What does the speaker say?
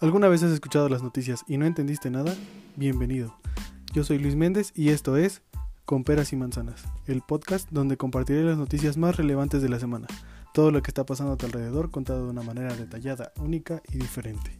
¿Alguna vez has escuchado las noticias y no entendiste nada? Bienvenido. Yo soy Luis Méndez y esto es Con Peras y Manzanas, el podcast donde compartiré las noticias más relevantes de la semana, todo lo que está pasando a tu alrededor contado de una manera detallada, única y diferente.